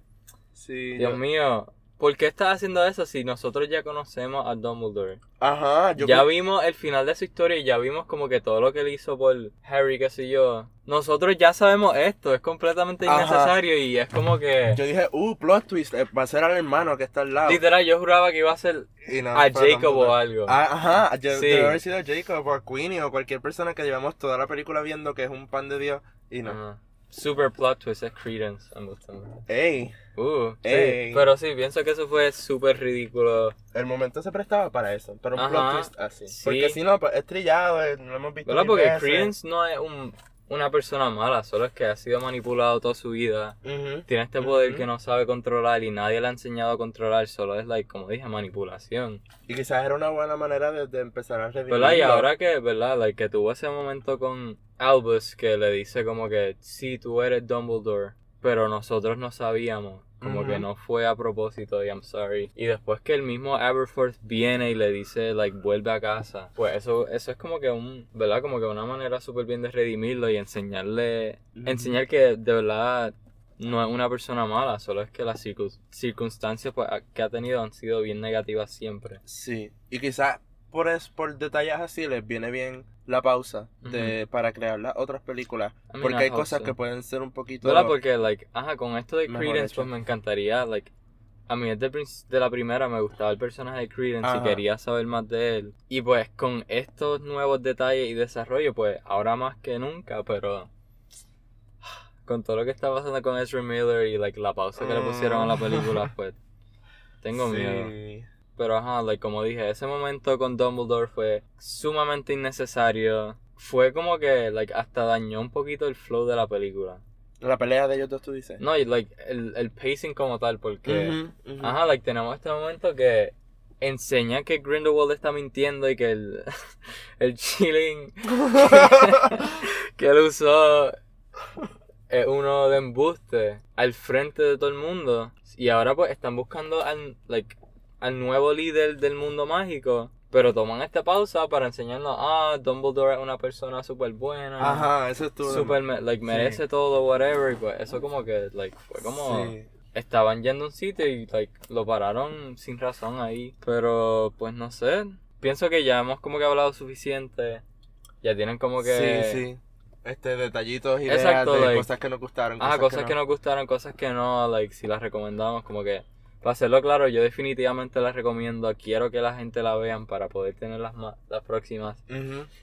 S2: Sí,
S1: Dios
S2: yo-
S1: mío, ¿por qué estás haciendo eso si nosotros ya conocemos a Dumbledore?
S2: Ajá, yo
S1: ya vimos el final de su historia y ya vimos como que todo lo que él hizo por Harry, qué sé yo. Nosotros ya sabemos esto, es completamente
S2: Ajá.
S1: innecesario y es como que...
S2: yo dije, uh, plot twist, eh, va a ser al hermano que está al lado.
S1: Literal, yo juraba que iba a ser
S2: no,
S1: a Jacob o algo.
S2: Ah, Ajá, yo,
S1: Sí.
S2: debe haber sido Jacob o a Queenie o cualquier persona que llevamos toda la película viendo que es un pan de Dios y no.
S1: Ajá. Super plot twist, es Credence. I'm.
S2: Ey,
S1: Uh, sí.
S2: Ey.
S1: Pero sí, pienso que eso fue súper ridículo.
S2: el momento se prestaba para eso, pero un
S1: Ajá,
S2: plot twist así.
S1: sí.
S2: Porque si no, pues, es trillado, eh, no lo hemos visto mil
S1: Porque
S2: veces.
S1: Credence no es un, una persona mala, solo es que ha sido manipulado toda su vida.
S2: Ujú.
S1: Tiene este poder
S2: Ujú.
S1: que no sabe controlar y nadie le ha enseñado a controlar, solo es, like, como dije, manipulación.
S2: Y quizás era una buena manera de, de empezar a redimirlo.
S1: ¿Verdad? Y ahora que, ¿verdad? Like, que tuvo ese momento con Albus que le dice como que, sí, tú eres Dumbledore, pero nosotros no sabíamos. Como que no fue a propósito y I'm sorry. Y después que el mismo Aberforth viene y le dice, like, vuelve a casa. Pues eso, eso es como que un, ¿verdad? Como que una manera súper bien de redimirlo y enseñarle, enseñar que de verdad no es una persona mala, solo es que las circun- circunstancias pues, que ha tenido han sido bien negativas siempre.
S2: Sí, y quizás por, es, por detalles así les viene bien la pausa de, para crear las otras películas.
S1: I mean,
S2: Porque
S1: I
S2: hay cosas
S1: so.
S2: que pueden ser un poquito...
S1: ¿Verdad? Porque, like, ajá, con esto de Credence, pues me encantaría, like, a mí desde de la primera me gustaba el personaje de Credence y
S2: Ajá.
S1: quería saber más de él. Y pues con estos nuevos detalles y desarrollo, pues ahora más que nunca, pero con todo lo que está pasando con Ezra Miller y, like, la pausa que le pusieron a la película, pues tengo miedo. Pero ajá, like, como dije, ese momento con Dumbledore fue sumamente innecesario. Fue como que, like, hasta dañó un poquito el flow de la película.
S2: La pelea de ellos dos, tú dices.
S1: No, y like, el, el pacing como tal, porque. Ajá, like, tenemos este momento que enseña que Grindelwald está mintiendo y que el, el chilling que él usó es uno de embuste al frente de todo el mundo. Y ahora pues están buscando al, like, al nuevo líder del mundo mágico. Pero toman esta pausa para enseñarnos, ah, Dumbledore es una persona súper buena.
S2: Ajá, eso estuvo...
S1: Super, me- like,
S2: Sí.
S1: merece todo, whatever. Y pues eso como que, like, fue como...
S2: Sí.
S1: Estaban yendo a un sitio y, like, lo pararon sin razón ahí. Pero, pues, no sé. Pienso que ya hemos como que hablado suficiente. Ya tienen como que...
S2: Sí, sí. Este, detallitos, ideas
S1: Exacto,
S2: de
S1: like-
S2: cosas que nos gustaron.
S1: Ah, cosas que, nos gustaron, cosas que no, like, si las recomendamos, como que... Para hacerlo claro, yo definitivamente las recomiendo. Quiero que la gente la vean para poder tener las, ma- las próximas.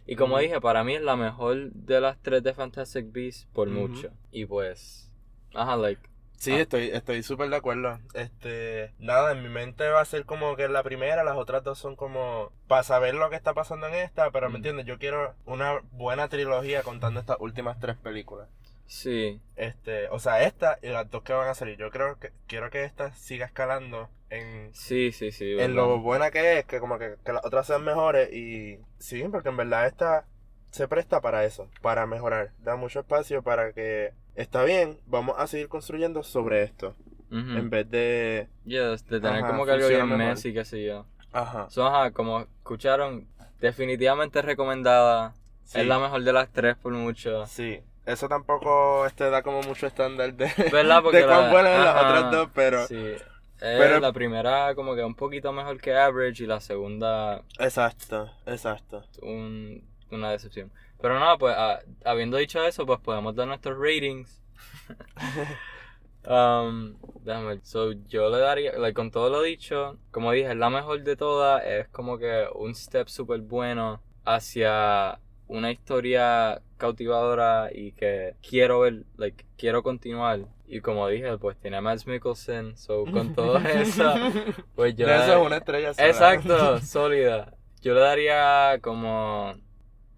S1: Y como dije, para mí es la mejor de las tres de Fantastic Beasts por mucho. Y pues... Ajá, like...
S2: Sí,
S1: Ah.
S2: estoy estoy súper de acuerdo. Este, nada, en mi mente va a ser como que la primera, las otras dos son como para saber lo que está pasando en esta, pero me entiendes, yo quiero una buena trilogía contando estas últimas tres películas.
S1: Sí.
S2: Este, o sea, esta y las dos que van a salir. Yo creo que quiero que esta siga escalando en
S1: Sí, sí, sí.
S2: en
S1: verdad.
S2: lo buena que es, que como que, que las otras sean mejores y sí, porque en verdad esta se presta para eso, para mejorar, da mucho espacio para que está bien, vamos a seguir construyendo sobre esto, en vez de,
S1: Yes, de tener
S2: Ajá,
S1: como que algo bien. Messi, qué sé yo.
S2: ajá,
S1: So, ajá, como escucharon, definitivamente recomendada.
S2: sí,
S1: Es la mejor de las tres por mucho.
S2: sí, eso tampoco este da como mucho estándar de,
S1: ¿Verdad? Porque
S2: de cuán
S1: la-
S2: buenas las otras dos, pero,
S1: Sí. Eh,
S2: pero-
S1: la primera como que un poquito mejor que average y la segunda
S2: exacto, exacto,
S1: un- una decepción. Pero nada, pues ah, habiendo dicho eso, pues podemos dar nuestros ratings. Um, déjame ver. So, yo le daría, like, con todo lo dicho, como dije, es la mejor de todas. Es como que un step súper bueno hacia una historia cautivadora y que quiero ver, like, quiero continuar. Y como dije, pues tiene a Mads Mikkelsen, so con todo eso, pues yo...
S2: Eso es una estrella sola.
S1: Exacto, sólida. Yo le daría como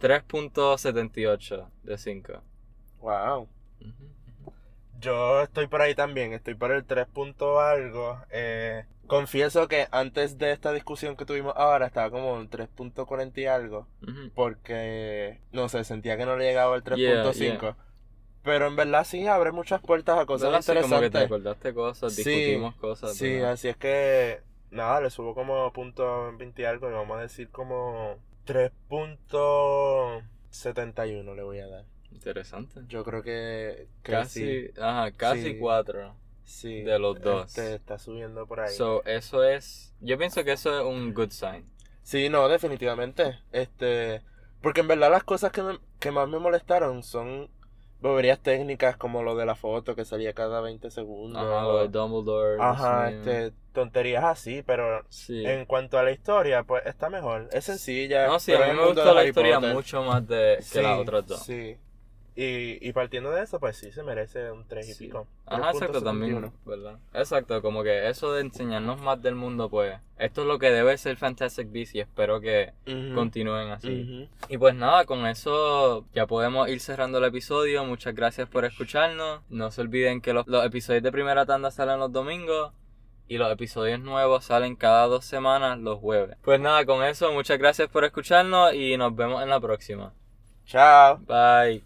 S1: 3.78 de 5.
S2: Wow. Yo estoy por ahí también, estoy por el 3 punto algo. Eh, confieso que antes de esta discusión que tuvimos ahora estaba como en 3.40 y algo.
S1: Ujú.
S2: Porque, no sé, sentía que no le llegaba al
S1: Yeah,
S2: 3.5.
S1: yeah.
S2: Pero en verdad sí abre muchas puertas a cosas
S1: ¿Verdad? Sí, como que te
S2: interesantes.
S1: acordaste cosas,
S2: Sí,
S1: discutimos cosas.
S2: Sí,
S1: ¿verdad?
S2: así es que nada, le subo como punto 20 y algo y vamos a decir como 3.71 le voy a dar.
S1: Interesante.
S2: Yo creo que, que
S1: Casi,
S2: sí.
S1: ajá, casi
S2: Sí.
S1: 4.
S2: Sí,
S1: de los dos.
S2: Este, está subiendo por ahí.
S1: So, eso es, yo pienso que eso es un good sign.
S2: Sí, no, definitivamente. Este, porque en verdad las cosas que, me- que más me molestaron son boberías técnicas como lo de la foto que salía cada 20 segundos.
S1: Ajá, lo de Dumbledore.
S2: Ajá, este, tonterías así, pero
S1: Sí.
S2: en cuanto a la historia, pues está mejor. Es sencilla.
S1: No, sí, a mí me gustó
S2: de
S1: la historia
S2: Potter.
S1: mucho más de que
S2: Sí,
S1: las otras dos.
S2: Sí. Y, y partiendo de eso, pues sí, se merece un 3 y
S1: Sí.
S2: pico.
S1: Ajá, exacto,
S2: 3.71.
S1: también, ¿verdad? Exacto, como que eso de enseñarnos más del mundo, pues, esto es lo que debe ser Fantastic Beasts y espero que continúen así. Y pues nada, con eso ya podemos ir cerrando el episodio. Muchas gracias por escucharnos. No se olviden que los, los episodios de primera tanda salen los domingos y los episodios nuevos salen cada dos semanas los jueves. Pues nada, con eso, muchas gracias por escucharnos y nos vemos en la próxima.
S2: Chao.
S1: Bye.